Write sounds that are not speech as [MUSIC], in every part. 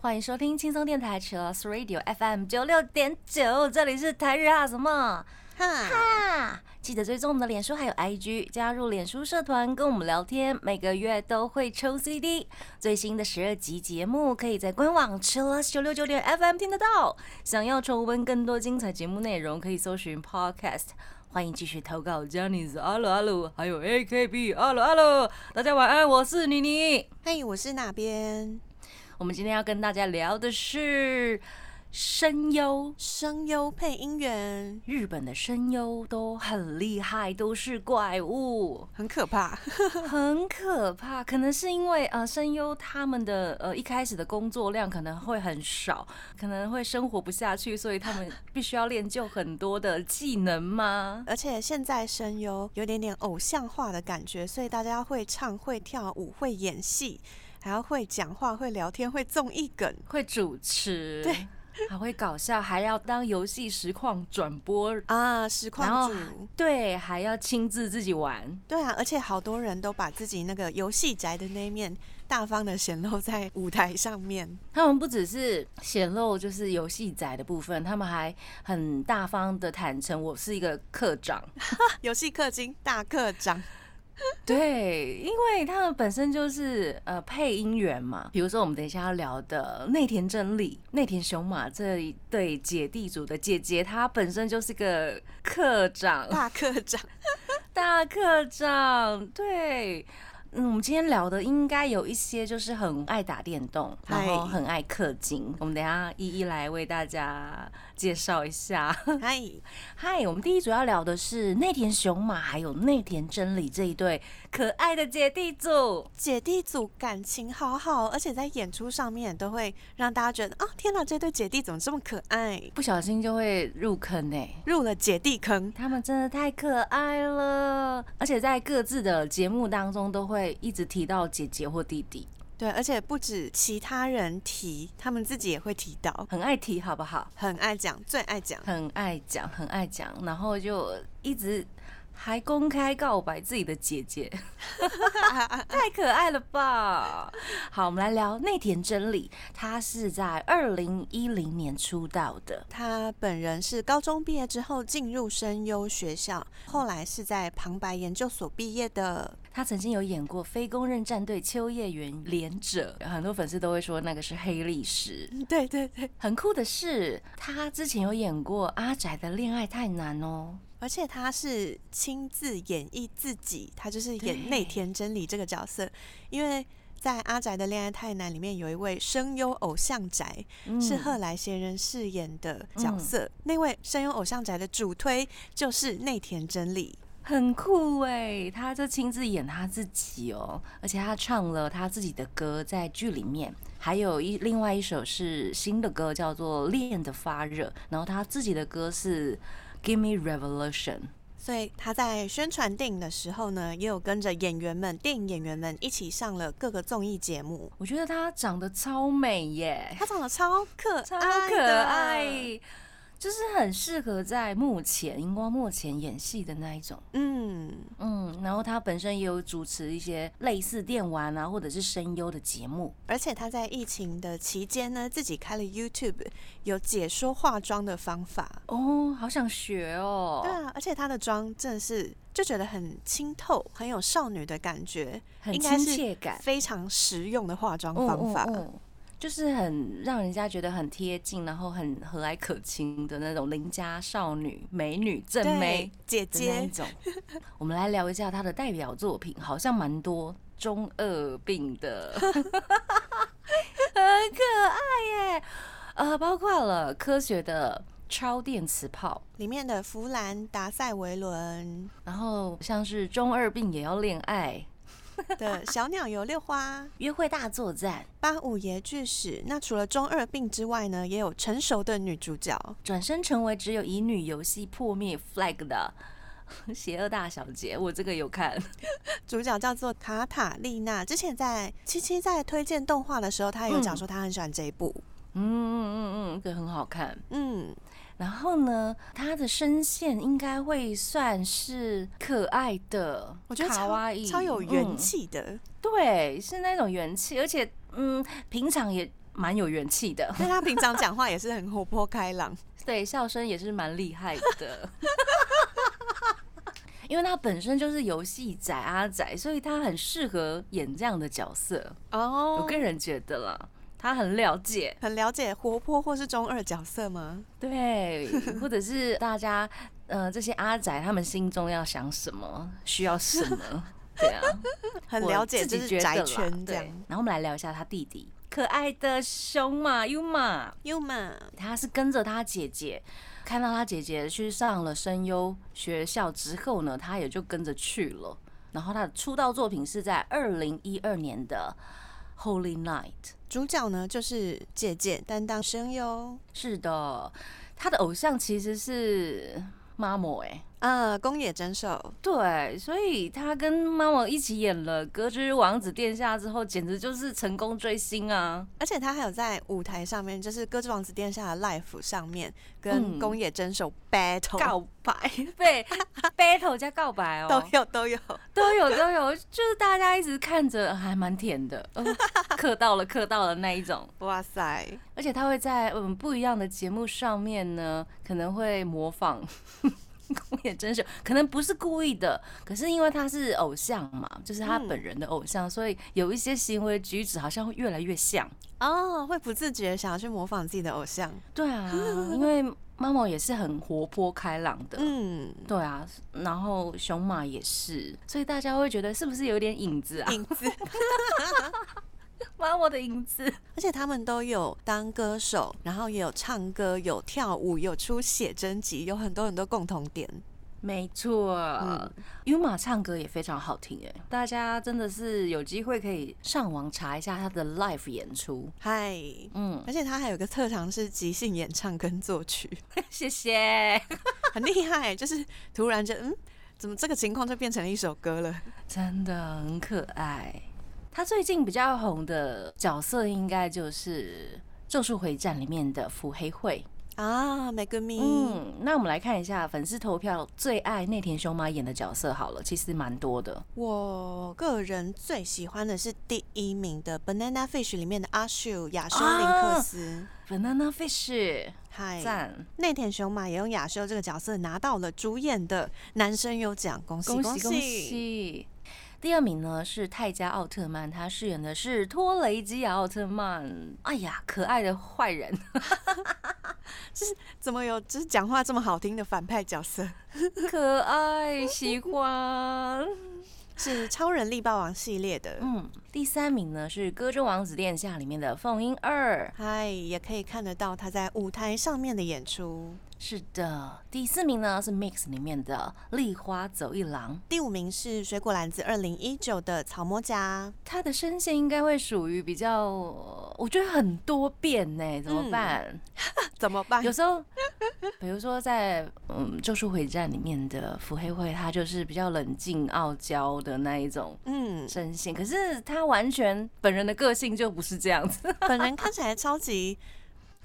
欢迎收听轻松电台 Chillus Radio FM 九六点九，这里是台日哈什么哈，哈？记得追踪我们的脸书还有 IG，加入脸书社团跟我们聊天，每个月都会抽 CD。最新的十二集节目可以在官网 Chillus 九六九点 FM 听得到。想要重温更多精彩节目内容，可以搜寻 Podcast。欢迎继续投稿 j a n i c e 阿鲁阿鲁，还有 AKB 阿鲁阿鲁。大家晚安，我是妮妮。嘿，我是哪边？我们今天要跟大家聊的是声优。声优配音员日本的声优都很厉害，都是怪物，很可怕，[LAUGHS] 很可怕。可能是因为呃，声优他们的呃一开始的工作量可能会很少，可能会生活不下去，所以他们必须要练就很多的技能吗？而且现在声优有点点偶像化的感觉，所以大家会唱、会跳舞、会演戏，还要会讲话、会聊天、会综艺梗。会主持，对，还会搞笑，还要当游戏实况转播，啊，实况主，对，还要亲自自己玩。对啊，而且好多人都把自己那个游戏宅的那一面大方的显露在舞台上面。他们不只是显露就是游戏宅的部分，他们还很大方的坦诚，我是一个课长。[LAUGHS] 游戏氪金大课长，[LAUGHS] 对，因为他们本身就是呃配音员嘛。比如说我们等一下要聊的内田真理、内田雄马这一对姐弟组的姐姐，她本身就是个课长。大课长，[LAUGHS] 大课长，对。嗯，我们今天聊的应该有一些就是很爱打电动，然后很爱氪金。我们等一下一一来为大家介绍一下。嗨，[LAUGHS] 嗨，我们第一组要聊的是内田雄马还有内田真理这一对可爱的姐弟组。姐弟组感情好好，而且在演出上面都会让大家觉得啊，天哪，这对姐弟怎么这么可爱？不小心就会入坑呢、入了姐弟坑，他们真的太可爱了，而且在各自的节目当中都会一直提到姐姐或弟弟，对，而且不止其他人提，他们自己也会提到，很爱提，好不好？很爱讲，最爱讲。很爱讲，很爱讲，然后就一直还公开告白自己的姐姐，[LAUGHS] 太可爱了吧！好，我们来聊内田真理，她是在二零一零年出道的，她本人是高中毕业之后进入声优学校，后来是在旁白研究所毕业的。她曾经有演过《非公认战队秋叶原连者》，很多粉丝都会说那个是黑历史。嗯对对对，很酷的是，他之前有演过阿宅的《恋爱太难》哦。而且他是亲自演绎自己，他就是演内田真理这个角色，因为。在阿宅的恋爱太难里面，有一位声优偶像宅，嗯是贺来贤人饰演的角色。那位声优偶像宅的主推就是内田真理。很酷哎，他就亲自演他自己哦，而且他唱了他自己的歌在剧里面，还有一另外一首是新的歌叫做《恋的发热》，然后他自己的歌是《Give Me Revolution》。所以他在宣传电影的时候呢，也有跟着演员们、电影演员们一起上了各个综艺节目。我觉得他长得超美耶，他长得超可超，可爱，就是很适合在幕前荧光幕前演戏的那一种。嗯，嗯，然后他本身也有主持一些类似电玩啊，或者是声优的节目。而且他在疫情的期间呢，自己开了 YouTube，有解说化妆的方法。哦，好想学哦。对啊，而且他的妆真的是就觉得很清透，很有少女的感觉，很亲切感，非常实用的化妆嗯方法。就是很让人家觉得很贴近，然后很和蔼可亲的那种邻家少女、美女、正妹，姐姐，那一种。我们来聊一下她的代表作品，好像蛮多中二病的，[LAUGHS] 很可爱耶。呃，包括了科学的超电磁炮，里面的弗兰达塞维伦然后像是中二病也要恋爱，[LAUGHS] 的小鸟游六花。约会大作战，八五爷巨史，那除了中二病之外呢，也有成熟的女主角。转身成为只有乙女游戏破灭 flag 的邪恶大小姐，我这个有看，[LAUGHS] 主角叫做卡塔丽娜。之前在七七在推荐动画的时候，她有讲说她很喜欢这一部。嗯嗯嗯嗯，这个很好看。嗯，然后呢，他的声线应该会算是可爱的，我觉得超卡哇伊，超有元嗯气的，对，是那种元气，而且嗯，平常也蛮有元气的，但他平常 [LAUGHS] 讲话也是很活泼开朗。对，笑声也是蛮厉害的。[LAUGHS] 因为他本身就是游戏仔阿仔，所以他很适合演这样的角色。哦我个人觉得啦，他很了解，很了解活泼或是中二角色吗？对，或者是大家呃这些阿仔他们心中要想什么，需要什么，[LAUGHS] 对啊，很了解，自就是宅己觉得啦对圈这样。然后我们来聊一下他弟弟，可爱的熊马 Yuma，Uma，，他是跟着他姐姐，看到他姐姐去上了声优学校之后呢，他也就跟着去了。然后他的出道作品是在二零一二年的《Holy Night》。主角呢就是姐姐担当声优，是的，他的偶像其实是妈妈哎，啊，宫野真守，对，所以他跟妈妈一起演了《歌之王子殿下》之后，简直就是成功追星啊！而且他还有在舞台上面，就是《歌之王子殿下》的 live 上面跟嗯宫野真守 battle，、告白，对，[LAUGHS] battle 加告白哦，都有 [LAUGHS] 都有，都有都有，就是大家一直看着，还蛮甜的，呃嗑到了磕到了那一种。[LAUGHS] 哇塞，而且他会在嗯不一样的节目上面呢，可能会模仿 [LAUGHS] 宫野真是，可能不是故意的，可是因为他是偶像嘛，就是他本人的偶像，所以有一些行为举止好像会越来越像。哦，会不自觉想要去模仿自己的偶像，对啊，因为妈妈也是很活泼开朗的。嗯，对啊，然后熊马也是，所以大家会觉得是不是有点影子啊？影子，[LAUGHS] [LAUGHS] 妈妈的影子。而且他们都有当歌手，然后也有唱歌，有跳舞，有出写真集，有很多很多共同点。没错，嗯 Yuma 唱歌也非常好听哎，大家真的是有机会可以上网查一下他的 live 演出。嗨，嗯，而且他还有个特长是即兴演唱跟作曲，[LAUGHS] 谢谢，[LAUGHS] 很厉害。就是突然就嗯，怎么这个情况就变成了一首歌了？真的很可爱。他最近比较红的角色应该就是《咒术回战》里面的伏黑惠。啊，美歌咪，嗯，那我们来看一下粉丝投票最爱内田雄马演的角色好了，其实蛮多的。我个人最喜欢的是第一名的《Banana Fish》里面的阿秀亚修林啊克斯。Banana Fish，嗨、赞！内田雄马也用亚修这个角色拿到了主演的男生有奖，恭喜恭喜恭喜！第二名呢是泰迦奥特曼，他饰演的是托雷基亚奥特曼。哎呀，可爱的坏人，[LAUGHS] 是怎么有就是讲话这么好听的反派角色？可爱，喜欢。是超人力霸王系列的。嗯，第三名呢是《歌中王子殿下》里面的凤英二。嗨，也可以看得到他在舞台上面的演出。是的，第四名呢是《Mix》里面的丽花走一郎，第五名是水果篮子二零一九的草魔家，他的声线应该会属于比较，我觉得很多变呢，怎么办？[LAUGHS] 怎么办有？时候，[LAUGHS] 比如说在嗯《咒术回战》里面的伏黑惠，他就是比较冷静傲娇的那一种嗯，声线，可是他完全本人的个性就不是这样子，[LAUGHS] 本人看起来超级，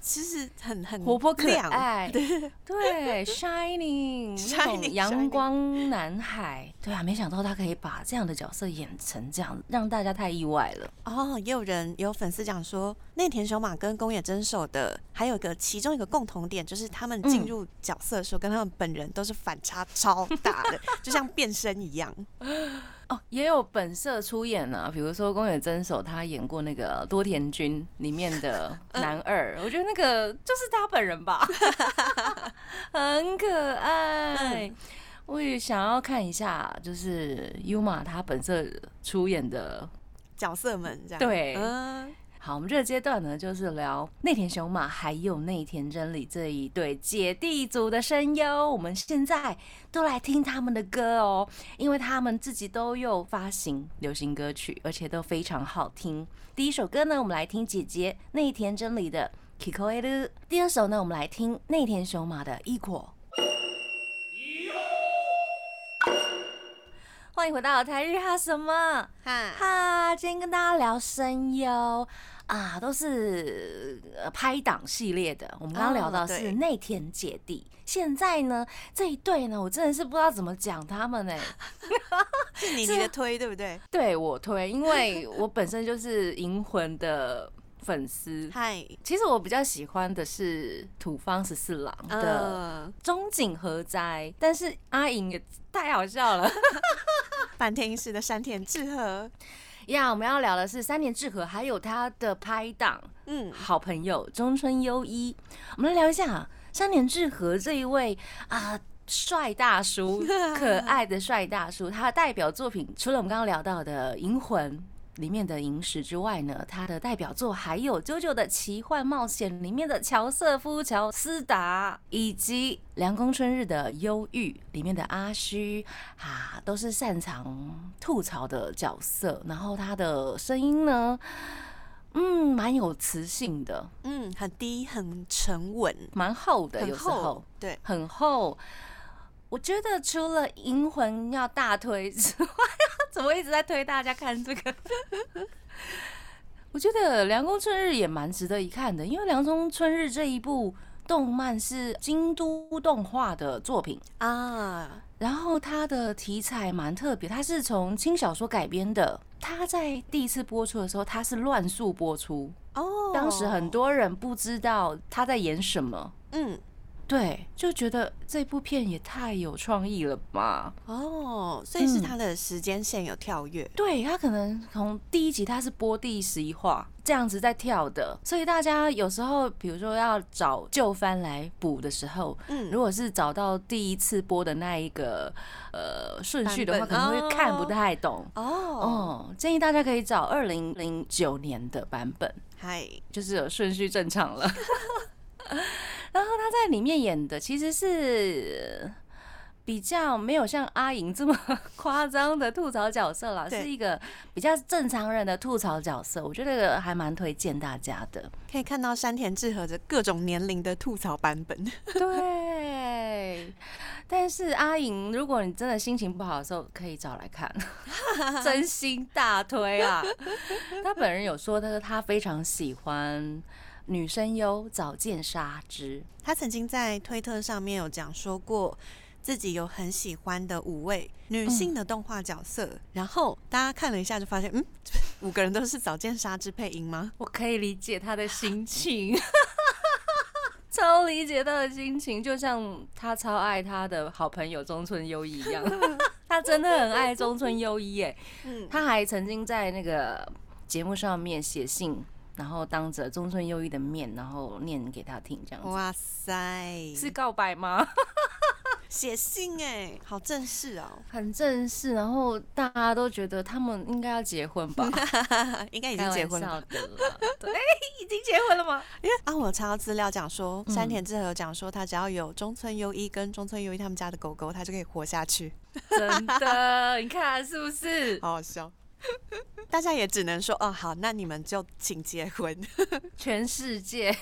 其实很很活泼可亮，爱，对，[LAUGHS] shining [LAUGHS] 那种 Shining，阳光男孩，对啊，没想到他可以把这样的角色演成这样，让大家太意外了。哦，也有人有粉丝讲说，内田雄马跟宫野真守的还有一个其中一个共同点，就是他们进入角色的时候，跟他们本人都是反差超大的，[LAUGHS] 就像变身一样。哦，也有本色出演啊，比如说宫野真守，他演过那个多田君里面的 [LAUGHS] 男二，我觉得那个就是他本人吧 [LAUGHS] [LAUGHS] 很可爱。我也想要看一下，就是 Yuma 他本色出演的。角色们这样，对嗯，好，我们这个阶段呢，就是聊内田雄马还有内田真理这一对姐弟组的声优。我们现在都来听他们的歌哦，因为他们自己都有发行流行歌曲，而且都非常好听。第一首歌呢，我们来听姐姐内田真理的《Kiko e r 第二首呢，我们来听内田雄马的《一果》。欢迎回到台日哈什么？哈，哈，今天跟大家聊声优啊，都是呃拍档系列的。我们刚刚聊到是内田姐弟，现在呢这一对呢，我真的是不知道怎么讲他们呢、[LAUGHS] 是你你的推对不对？[LAUGHS] 对我推，因为我本身就是银魂的粉丝。嗨，其实我比较喜欢的是土方十四郎的嗯，中井和哉，但是阿颖也太好笑了。坂田银时的山田智和，呀我们要聊的是三年志和，还有他的拍档嗯，好朋友中村优一。我们来聊一下三年志和这一位啊。帅大叔，[LAUGHS] 可爱的帅大叔，他的代表作品除了我们刚刚聊到的《银魂》里面的银石之外呢，他的代表作还有《啾啾的奇幻冒险》里面的乔瑟夫·乔斯达，以及《凉宫春日的忧郁》里面的阿虚啊，都是擅长吐槽的角色。然后他的声音呢，嗯，蛮有磁性的，嗯，很低，很沉稳，蛮厚的，很有时候厚，对，很厚。我觉得除了《银魂》要大推之外，[LAUGHS] 怎么一直在推大家看这个？[LAUGHS] 我觉得《凉宫春日》也蛮值得一看的，因为《凉宫春日》这一部动漫是京都动画的作品，啊，然后它的题材蛮特别，它是从轻小说改编的。它在第一次播出的时候，它是乱数播出，哦，当时很，多人不知道他在演什么。嗯，对，就觉得这部片也太有创意了吧？哦，所以是嗯他的时间线有跳跃，对他可能从第一集他是播第十一话这样子在跳的，所以大家有时候比如说要找旧番来补的时候，嗯如果是找到第一次播的那一个呃顺序的话，可能本会看不太懂。哦，哦，建议大家可以找二零零九年的版本，嗨，就是有顺序正常了。[LAUGHS] 然后他在里面演的其实是比较没有像阿莹这么夸张的吐槽角色啦，是一个比较正常人的吐槽角色，我觉得还蛮推荐大家的。可以看到山田智和的各种年龄的吐槽版本，[LAUGHS] 对，但是阿莹，如果你真的心情不好的时候，可以找来看，[LAUGHS] 真心大推啊！他本人有说，他说他非常喜欢女声优早见沙织，他曾经在推特上面有讲说过。自己有很喜欢的五位女性的动画角色，然后大家看了一下就发现，嗯，[LAUGHS] 五个人都是早见沙织配音吗？我可以理解他的心情。[LAUGHS] 超理解他的心情，就像他超爱他的好朋友中村优一一样，[LAUGHS] 他真的很爱中村优一耶。嗯，他还曾经在那个节目上面写信，然后当着中村优一的面，然后念给他听，这样子。哇塞，是告白吗？[LAUGHS] 写信哎，好正式哦，很正式，然后大家都觉得他们应该要结婚吧？[LAUGHS] 应该已已经结婚了吧。的了，对，[LAUGHS] 已经结婚了吗？因为啊，我查到资料讲说，嗯山田智和讲说，他只要有中村优一跟中村优一他们家的狗狗，他就可以活下去，真的，你看是不是？好好笑。[LAUGHS] 大家也只能说，哦，好，那你们就请结婚。[LAUGHS] 全世界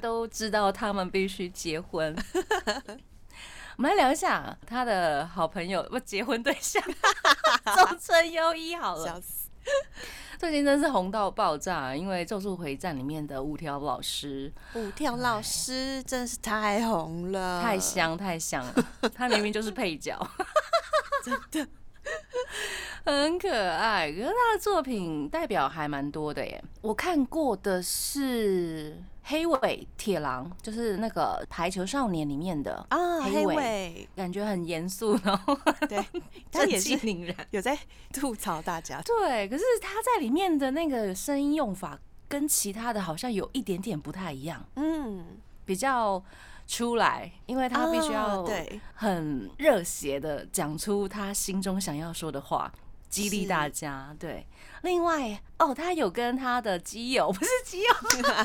都知道他们必须结婚。[LAUGHS] 我们来聊一下他的好朋友不结婚对象中村优一好了笑，死！最近真是红到爆炸，因为《咒术回战》里面的五条老师五条老师真是太红了，太香太香了，他明明就是配角，真的。很可爱。可是他的作品代表还蛮多的耶，我看过的是黑尾铁狼，就是那个《排球少年》里面的，啊，黑黑尾尾，感觉很严肃，然后对，[LAUGHS] 他正也是气凛然。有在吐槽大家。对，可是他在里面的那个声音用法跟其他的好像有一点点不太一样，嗯，比较出来，因为他必须要很热血的讲出他心中想要说的话，激励大家。对，另外哦，他有跟他的基友，[LAUGHS] 不是基友，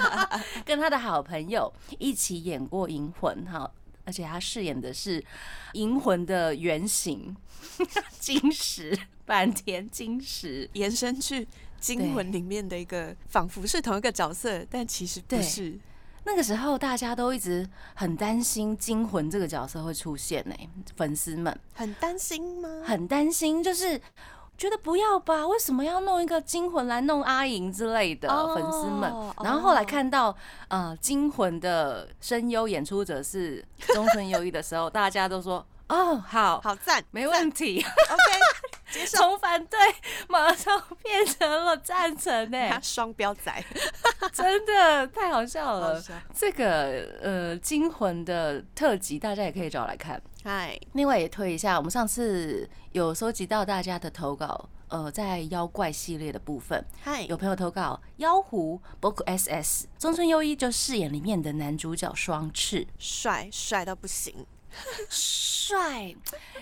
[LAUGHS] 跟他的好朋友一起演过《银魂》哈。而且他饰演的是《银魂》的原型 [LAUGHS] 金石坂田金石，延伸去《惊魂》里面的一个仿佛是同一个角色，但其实不是。那个时候大家都一直很担心惊魂这个角色会出现呢、粉丝们很担心吗？很担心，就是觉得不要吧，为什么要弄一个惊魂来弄阿莹之类的哦粉丝们？然后后来看到呃惊魂的声优演出者是中村优一的时候，[LAUGHS] 大家都说哦好，好赞，没问题，，OK，[LAUGHS] 接受。从反对马上变成了赞成呢、他双标仔，[LAUGHS] 真的太好笑了。这个呃惊魂的特辑，大家也可以找来看。嗨，另外也推一下，我们上次有收集到大家的投稿，呃，在妖怪系列的部分，嗨，有朋友投稿妖狐 Boku SS 中村优一就饰演里面的男主角双翅，帅帅到不行，帅。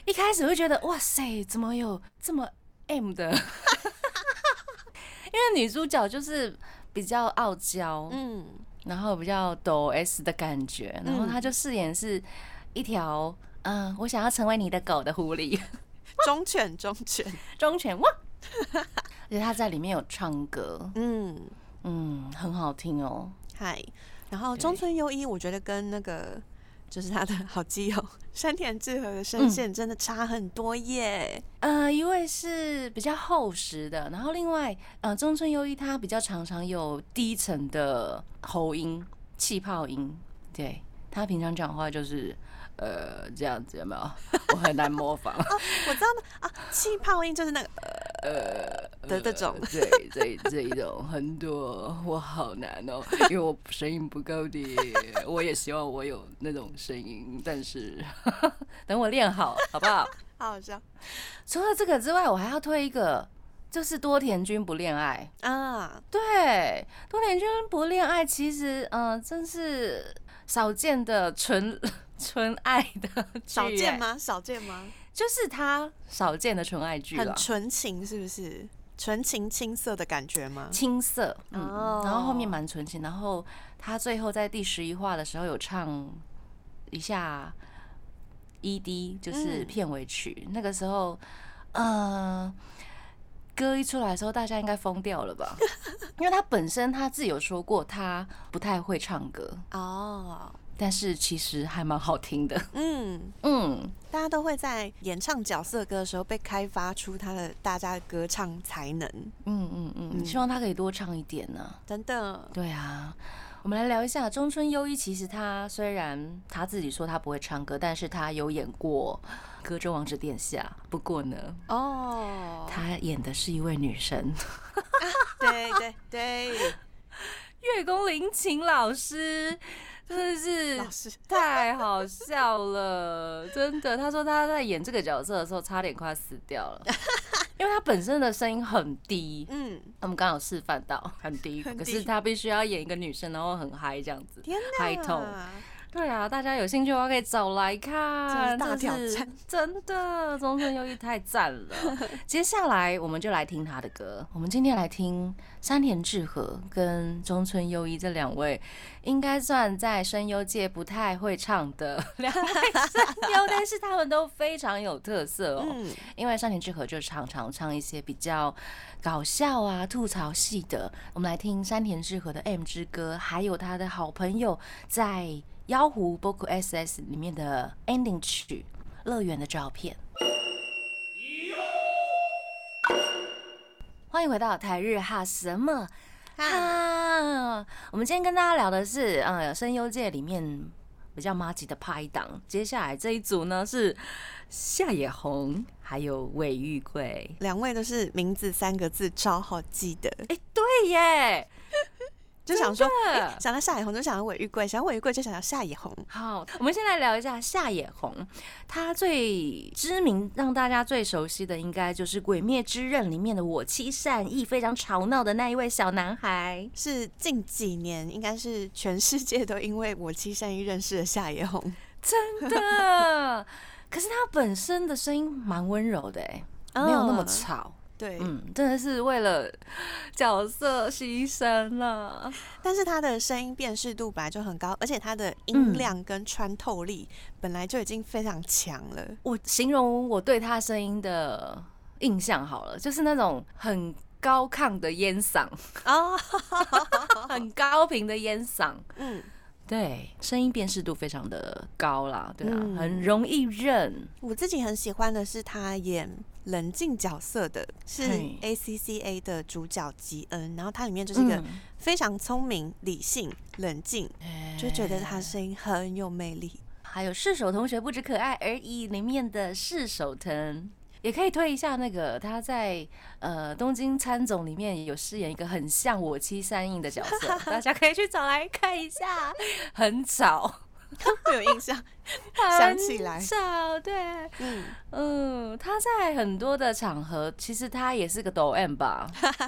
一开始会觉得哇塞，怎么有这么 M 的？[LAUGHS] 因为女主角就是比较傲娇，嗯，然后比较抖 S 的感觉，然后嗯。她就饰演是一条嗯、我想要成为你的狗的狐狸。忠 [LAUGHS] 犬忠犬，忠犬 [LAUGHS] 哇！[LAUGHS] 而且他在里面有唱歌，嗯，嗯，很好听哦。嗨。然后中村优一，我觉得跟那个就是他的好基友山田智和的嗯声线真的差很多耶。呃，一位是比较厚实的，然后另外，呃，中村优一他比较常常有低沉的喉音、气泡音，对他平常讲话就是呃这样子，有没有？[LAUGHS] 我很难模仿。[LAUGHS] 我知道那啊，气泡音就是那个呃的这种，对，这这一种很多，我好难哦，[LAUGHS] 因为我声音不够的，我也希望我有那种声音，但是等我练好，好不好？好好笑除了这个之外，我还要推一个，就是多田君不恋爱。啊！对，多田君不恋爱，其实嗯、呃真是少见的纯纯爱的 [LAUGHS] 少见欸？吗？少见吗？就是他少见的纯爱剧很。纯情是不是？纯情青涩的感觉吗？青涩，嗯，哦然后后面蛮纯情，然后他最后在第十一话的时候有唱一下 ED，就是嗯片尾曲，那个时候，呃，歌一出来的时候，大家应该疯掉了吧？[LAUGHS] 因为他本身他自己有说过，他不太会唱歌，哦，但是其实还蛮好听的，[LAUGHS] 嗯，嗯，大家都会在演唱角色歌的时候被开发出他的大家的歌唱才能，嗯嗯嗯，嗯希望他可以多唱一点呢、等等。对啊，我们来聊一下中村优一。其实他虽然他自己说他不会唱歌，但是他有演过《歌中王子殿下》。不过呢，哦，他演的是一位女神，对对对，[LAUGHS] 月宫林琴老师，真的是老师太好笑了，真的。他说他在演这个角色的时候，差点快死掉了，[LAUGHS] 因为他本身的声音很低。嗯，我们刚好示范到很低，可是他必须要演一个女生，然后很嗨这样子。天嗨痛哪，对啊，大家有兴趣的话可以找来看，真是大这是挑战真的，中村优一太赞了。[LAUGHS] 接下来我们就来听他的歌，我们今天来听山田智和跟中村优一这两位，应该算在声优界不太会唱的 [LAUGHS] 两位声优，但是他们都非常有特色哦。嗯，因为山田智和就常常唱一些比较搞笑啊、吐槽系的。我们来听山田智和的《M 之歌》，还有他的好朋友在《妖狐 Boku SS》里面的 ending 曲《乐园的照片》。欢迎回到台日哈什么哈？我们今天跟大家聊的是，呃，声优界里面比较妈吉的拍档。接下来这一组呢是夏野红，还有尾玉贵。两位都是名字三个字超好记的，哎、对耶，就想说想到夏野红就想到尾玉贵，想到尾玉贵就想到夏野红，好，我们先来聊一下夏野红。他最知名、让大家最熟悉的，应该就是《鬼灭之刃》里面的我妻善意，非常吵闹的那一位小男孩。是近几年应该是全世界都因为我妻善意认识的夏野红，[LAUGHS] 真的，[LAUGHS] 可是他本身的声音蛮温柔的，哎，没有那么嗯吵。对，嗯，真的是为了角色牺牲了。但是他的声音辨识度本来就很高，而且他的嗯音量跟穿透力本来就已经非常强了。我形容我对他声音的印象好了，就是那种很高亢的烟嗓，哦，[LAUGHS] 很高频的烟嗓。嗯，对，声音辨识度非常的高啦，对啊，嗯很容易认。我自己很喜欢的是他演冷静角色的，是嘿 ACCA 的主角吉恩，然后他里面就是一个嗯非常聪明、理性、冷静，就觉得他哎声音很有魅力。还有世手同学不止可爱而已里面的世手藤。也可以推一下那个他在呃东京参总里面有饰演一个很像我妻三映的角色，[LAUGHS] 大家可以去找来看一下，很吵，[LAUGHS] 会有印象，想起来很吵，对，嗯，嗯，他在很多的场合，其实他也是个抖 M 吧，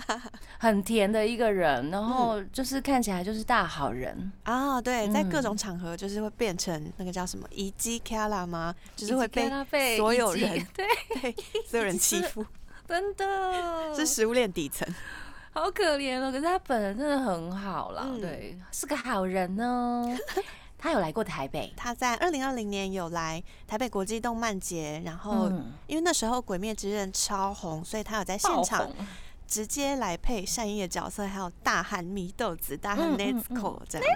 [LAUGHS] 很甜的一个人，然后就是看起来就是大好人，啊，对，在各嗯种场合就是会变成那个叫什么一击 Kala 吗？就是会被所有人 [LAUGHS] 对，被所有人欺负，真的是食物链底层。好可怜哦。可是他本人真的很好啦，嗯对，是个好人哦。他有来过台北，他在二零二零年有来台北国际动漫节，然后嗯，因为那时候《鬼灭之刃》超红，所以他有在现场直接来配善意的角色，还有大喊米豆子、大喊嗯嗯 Nezuko 这样。[LAUGHS]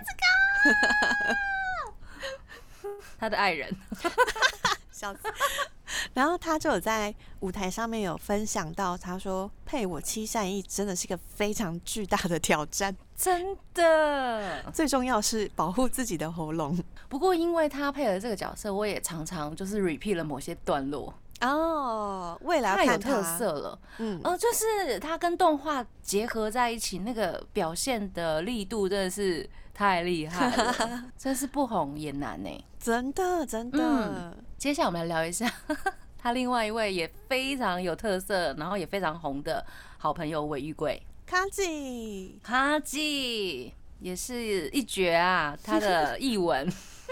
他的爱人，[LAUGHS] [LAUGHS] 笑死。[LAUGHS] 然后他就有在舞台上面有分享到，他说配我七善意真的是一个非常巨大的挑战，真的。[LAUGHS] 最重要是保护自己的喉咙。不过因为他配了这个角色，我也常常就是 repeat 了某些段落，哦，未来太有特，色了。嗯，呃，就是它跟动画结合在一起，那个表现的力度真的是太厉害了，[LAUGHS] 真是不红也难呢。真的真的嗯，接下来我们来聊一下 [LAUGHS] 他另外一位也非常有特色，然后也非常红的好朋友尾玉贵卡吉，哈吉，也是一绝啊！他的译文。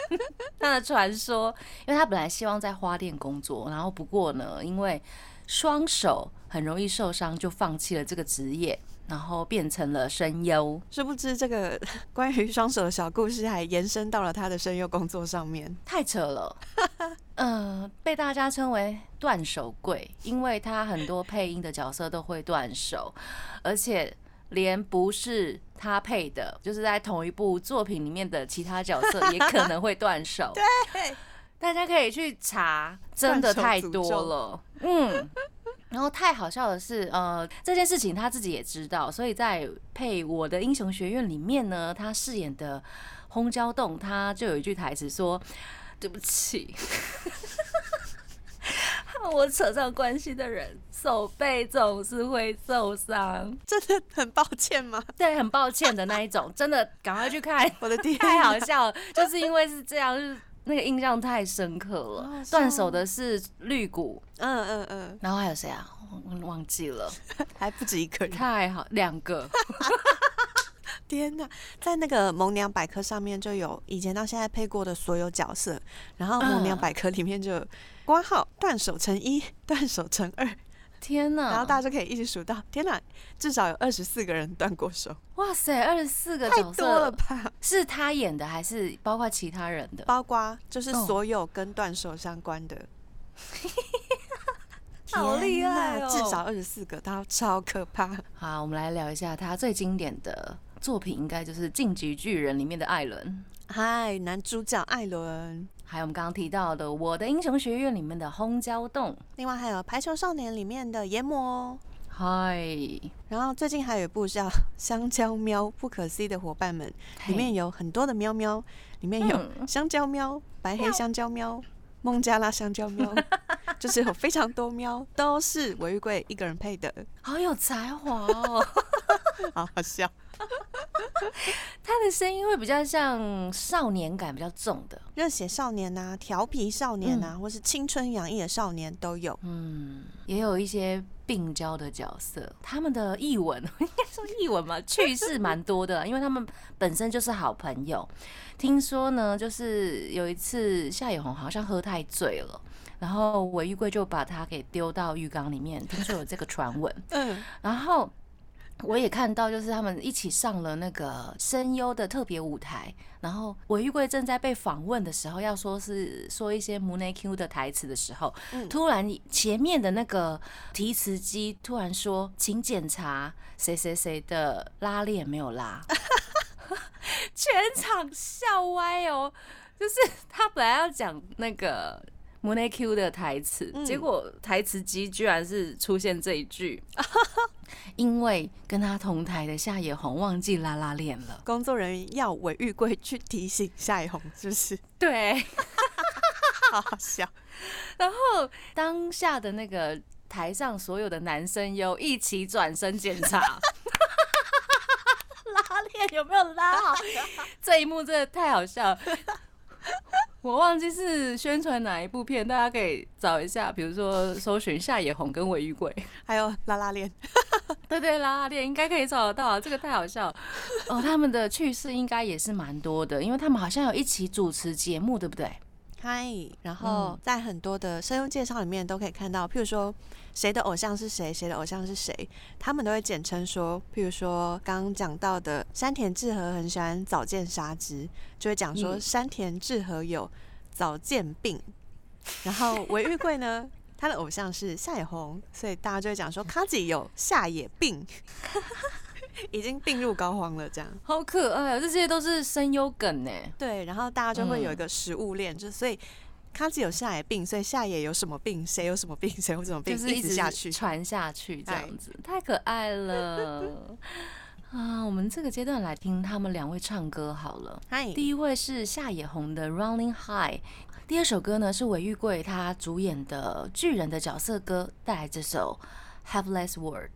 [LAUGHS] 他的传说，因为他本来希望在花店工作，然后不过呢，因为双手很容易受伤，就放弃了这个职业，然后变成了声优。殊不知这个 [LAUGHS] 关于双手的小故事还延伸到了他的声优工作上面。太扯了，嗯、[LAUGHS] 被大家称为断手贵，因为他很多配音的角色都会断手，而且连不是他配的，就是在同一部作品里面的其他角色也可能会断手。[LAUGHS] 对，大家可以去查，真的太多了。嗯。然后太好笑的是，呃，这件事情他自己也知道，所以在配《我的英雄学院》里面呢，他饰演的轰焦洞，他就有一句台词说：“对不起，[LAUGHS] 和我扯上关系的人手背总是会受伤。真的很抱歉吗？” [LAUGHS] 对，很抱歉的那一种，真的赶快去看，我的天，太好笑了，就是因为是这样，就是那个印象太深刻了断手的是绿谷，嗯嗯嗯，然后还有谁啊？忘忘记了，[LAUGHS] 还不止一个人。太好，两个。[LAUGHS] 天呐，在那个萌娘百科上面就有以前到现在配过的所有角色，然后萌娘嗯百科里面就有挂号断手乘一，断手乘二，天哪！然后大家就可以一直数到，天呐，至少有二十四个人断过手，哇塞，二十四个角太多了吧？是他演的，还是包括其他人的？包括就是哦所有跟断手相关的。[LAUGHS] 好厉害哦至少二十四个，他超可怕。好，我们来聊一下他最经典的作品，应该就是《进击巨人》里面的艾伦，嗨，男主角艾伦，还有我们刚刚提到的《我的英雄学院》里面的轰焦洞。另外还有《排球少年》里面的研磨。嗨，然后最近还有一部叫《香蕉喵不可思议的伙伴们》，里面有很多的喵喵，里面有嗯香蕉喵、白黑香蕉喵、孟加拉香蕉喵，[LAUGHS] 就是有非常多喵，都是韦玉贵一个人配的，好有才华哦！[LAUGHS] 好好笑。[LAUGHS] 他的声音会比较像少年感比较重的，热血少年呐、调皮少年呐、或是青春洋溢的少年都有。嗯，也有一些病娇的角色，他们的译文应该说译文嘛，[LAUGHS] 趣事蛮多的，因为他们本身就是好朋友。听说呢，就是有一次夏野红好像喝太醉了。然后韦玉贵就把他给丢到浴缸里面，听说有这个传闻。[LAUGHS] 嗯，然后我也看到，就是他们一起上了那个声优的特别舞台。然后韦玉贵正在被访问的时候，要说是说一些母内 Q 的台词的时候，嗯突然前面的那个提词机突然说：“请检查谁谁谁的拉链没有拉。[LAUGHS] ”全场笑歪哦。就是他本来要讲那个 Moon Q 的台词，嗯结果台词机居然是出现这一句，[LAUGHS] 因为跟他同台的夏野红忘记拉拉链了。工作人员要韦玉贵去提醒夏野红，是不是？对，[LAUGHS] 好好笑。然后当下的那个台上所有的男生优一起转身检查。[LAUGHS] 拉链有没有拉好？这一幕真的太好笑了。[LAUGHS] 我忘记是宣传哪一部片，大家可以找一下，比如说搜寻夏野红跟尾玉贵，[LAUGHS] 还有拉拉链，[LAUGHS] 对对，拉拉链应该可以找得到，这个太好笑了哦。他们的趣事应该也是蛮多的，因为他们好像有一起主持节目，对不对？嗨，然后嗯。在很多的声优介绍里面都可以看到，譬如说谁的偶像是谁，谁的偶像是谁，他们都会简称说，譬如说刚刚讲到的山田智和很喜欢早见沙织，就会讲说嗯。山田智和有早见病，然后韦玉贵呢。他的偶像是夏野红，所以大家就会讲说卡吉有夏野病，[LAUGHS] 已经病入膏肓了。这样好可爱啊，这些都是声优梗呢。对，然后大家就会有一嗯个食物链，就所以康吉有夏野病，所以夏野有什么病，谁有什么病，谁有什么病，就是一直下去。传下去这哎样子，太可爱了 [LAUGHS] 啊！我们这个阶段来听他们两位唱歌好了。嗨，第一位是夏野红的《Running High》，第二首歌呢是韦玉贵他主演的巨人的角色歌，带来这首《Have Less Word》。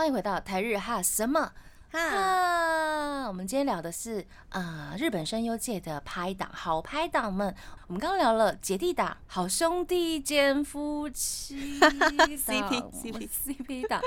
欢迎回到台日哈什么哈，啊？我们今天聊的是啊、日本声优界的拍档，好拍档们。我们刚刚聊了姐弟档、好兄弟兼夫妻 [LAUGHS] CP CP CP 档，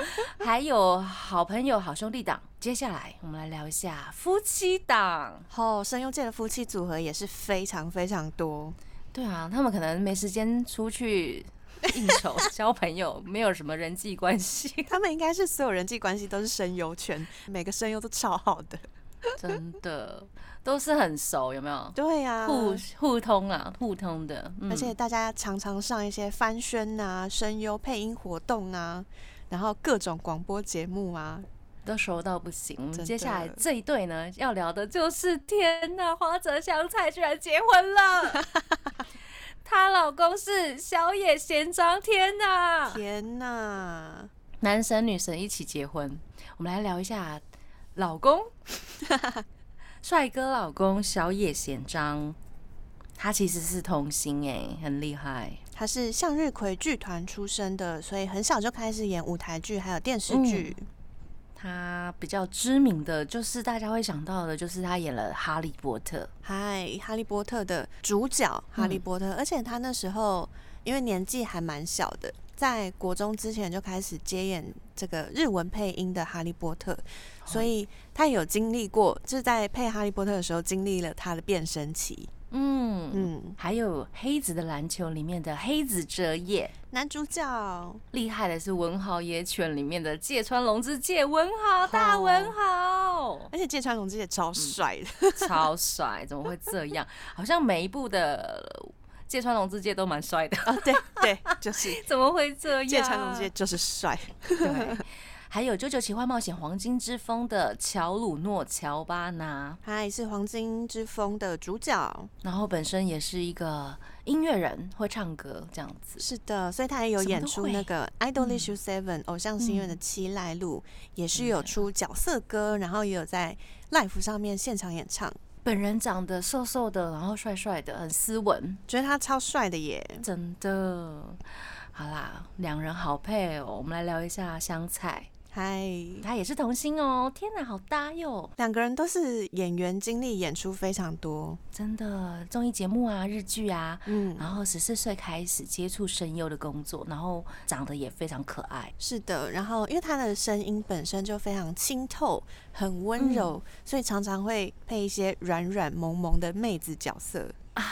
还有好朋友、好兄弟档。接下来我们来聊一下夫妻档。哦声优界的夫妻组合也是非常非常多。对啊，他们可能没时间出去 [LAUGHS] 应酬、交朋友，没有什么人际关系，[LAUGHS] 他们应该是所有人际关系都是声优圈，每个声优都超好的。[LAUGHS] 真的都是很熟，有没有？对呀、互互通啊，互通的，嗯而且大家常常上一些翻宣啊、声优配音活动啊，然后各种广播节目啊，都熟到不行。我们接下来这一对呢，要聊的就是天呐，花泽香菜居然结婚了，她老公是小野贤章，天呐！天哪！男神女神一起结婚，我们来聊一下老公，[LAUGHS] 帅哥老公小野贤章，他其实是童星哎，很厉害。他是向日葵剧团出身的，所以很小就开始演舞台剧，还有电视剧。他比较知名的就是大家会想到的，就是他演了《哈利波特》。嗨，哈利波特的主角哈利波特，而且他那时候因为年纪还蛮小的，在国中之前就开始接演这个日文配音的哈利波特，所以他有经历过，就是在配哈利波特的时候经历了他的变声期。嗯嗯，还有《黑子的篮球》里面的黑子哲也，男主角厉害的是《文豪野犬》里面的芥川龙之介文豪大文豪，而且芥川龙之介超帅的，超帅，怎么会这样？好像每一部的芥川龙之介都蛮帅的，哦，对对，就是 [LAUGHS] 怎么会这样？芥川龙之介就是帅。对。还有《九九奇幻冒险黄金之风》的乔鲁诺·乔巴纳，他也是《黄金之风》的主角，然后本身也是一个音乐人，会唱歌这样子。是的，所以他也有演出那个《Idol Issue Seven》偶像心愿的嗯七濑路，也是有出角色歌，然后也有在 l i f e 上面现场演唱，本人长得瘦瘦的，然后帅帅的，很斯文，觉得他超帅的耶。真的。好啦，两人好配哦。我们来聊一下香菜，嗨，他也是童星哦。天哪，好搭哟！两个人都是演员，经历演出非常多。真的，综艺节目啊，日剧啊，嗯，然后十四岁开始接触声优的工作，然后长得也非常可爱。是的，然后因为他的声音本身就非常清透、很温柔，所以常常会配一些软软萌萌的妹子角色啊。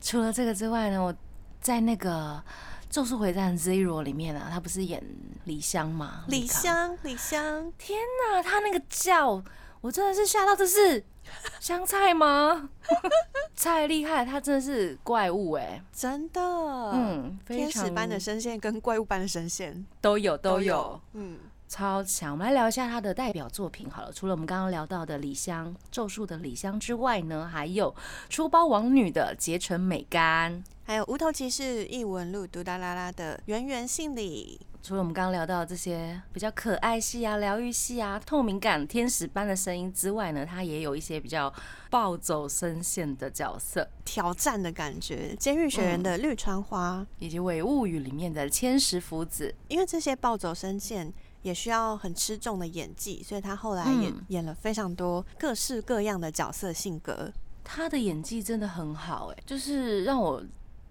除了这个之外呢，我在那个《咒术回战 Zero》里面啊，他不是演李湘吗？李康湘，李湘，天哪，他那个叫，我真的是吓到，这是 [LAUGHS] 香菜吗？[LAUGHS] 太厉害，他真的是怪物哎、真的，嗯，非常天使般的声线跟怪物般的声线都有都有。嗯，超强。我们来聊一下他的代表作品好了。除了我们刚刚聊到的李湘《咒术》的李湘之外呢，还有出包王女的结成美干，还有无头骑士异闻录嘟哒啦啦的圆圆信里。除了我们刚刚聊到这些比较可爱系啊、疗愈系啊、透明感、天使般的声音之外呢，它也有一些比较暴走声线的角色，挑战的感觉。监狱学员的绿川花，以及《伪物语》里面的千石福子，因为这些暴走声线也需要很吃重的演技，所以他后来也演了非常多各式各样的角色性格。他的演技真的很好，哎，就是让我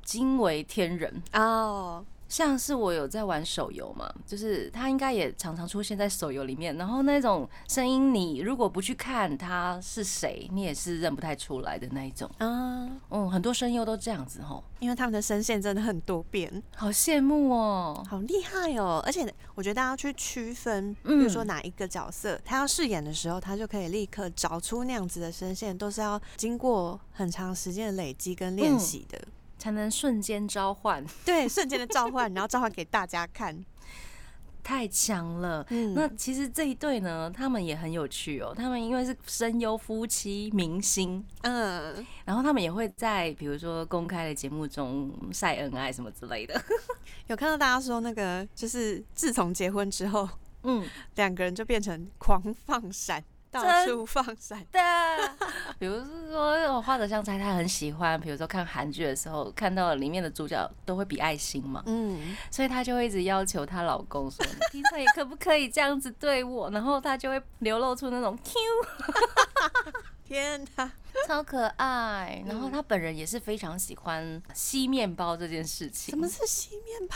惊为天人哦。像是我有在玩手游嘛，就是他应该也常常出现在手游里面，然后那种声音，你如果不去看他是谁，你也是认不太出来的那一种啊。嗯，很多声优都这样子吼，因为他们的声线真的很多变，好羡慕哦，好厉害哦。而且我觉得大家去区分，比如说哪一个角色他要饰演的时候，他就可以立刻找出那样子的声线，都是要经过很长时间的累积跟练习的。才能瞬间召唤，[LAUGHS] [LAUGHS] 对，瞬间的召唤，然后召唤给大家看，太强了。嗯，那其实这一对呢，他们也很有趣哦。他们因为是声优夫妻明星，嗯，然后他们也会在比如说公开的节目中晒恩爱什么之类的。[LAUGHS] 有看到大家说那个，就是自从结婚之后，嗯，两个人就变成狂放闪。到处放闪的，[LAUGHS] 比如说我画的香菜，他很喜欢，比如说看韩剧的时候，看到里面的主角都会比爱心嘛，嗯，所以她就会一直要求她老公说：“你可以可不可以这样子对我？”然后她就会流露出那种 Q，天哪，[LAUGHS] 超可爱。然后他本人也是非常喜欢吸面包这件事情。什么是吸面包？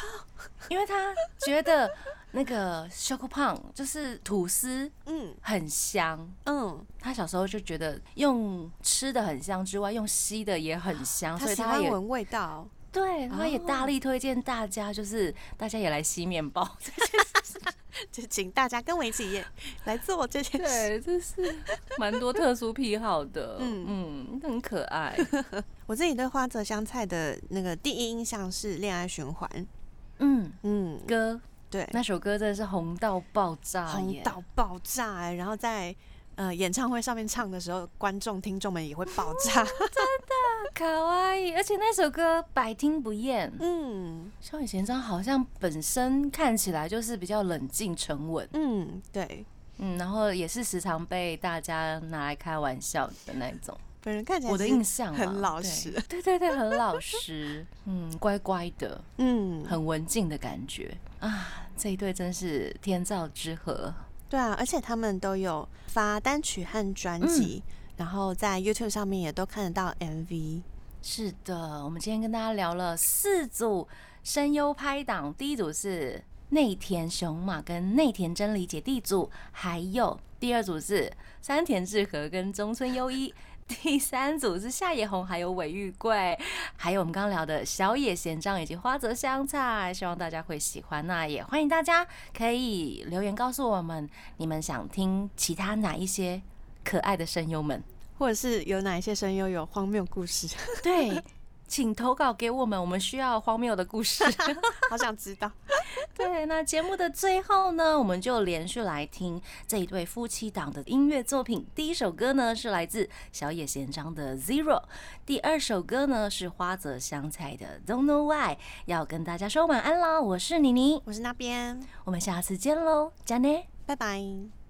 因为他觉得。那个 c h o c o p a n 就是吐司，嗯，很香，嗯，他小时候就觉得用吃的很香之外，用吸的也很香，所以他也闻味道。对，他也大力推荐大家，就是大家也来吸面包，[LAUGHS] 就请大家跟我一起也来做这件事。对，这是蛮多特殊癖好的，[LAUGHS] 嗯嗯，很可爱。[LAUGHS] 我自己对花泽香菜的那个第一印象是《恋爱循环》，嗯嗯，歌。对，那首歌真的是红到爆炸，红到爆炸哎！然后在呃演唱会上面唱的时候，观众听众们也会爆炸，真的卡哇伊！而且那首歌百听不厌。嗯，萧野贤章好像本身看起来就是比较冷静沉稳。嗯，对，嗯，然后也是时常被大家拿来开玩笑的那种。本人看起来我的印象很老实，对对对，很老实，嗯，乖乖的，嗯，很文静的感觉啊，这一对真是天造之合。对啊，而且他们都有发单曲和专辑，然后在 YouTube 上面也都看得到 MV。是的，我们今天跟大家聊了四组声优拍档，第一组是内田雄马跟内田真理姐弟组，还有第二组是山田智和跟中村优一。第三组是夏野红，还有尾玉贵，还有我们刚刚聊的小野贤章以及花泽香菜，希望大家会喜欢。那也欢迎大家可以留言告诉我们，你们想听其他哪一些可爱的声优们，或者是有哪一些声优有荒谬故事？[LAUGHS] 对。请投稿给我们，我们需要荒谬的故事，[LAUGHS] 好想知道。[LAUGHS] 对，那节目的最后呢，我们就连续来听这一对夫妻档的音乐作品。第一首歌呢是来自小野贤章的《Zero》，第二首歌呢是花泽香菜的《Don't Know Why》。要跟大家说晚安啦，我是妮妮，我是那边，我们下次见喽，加内，拜拜。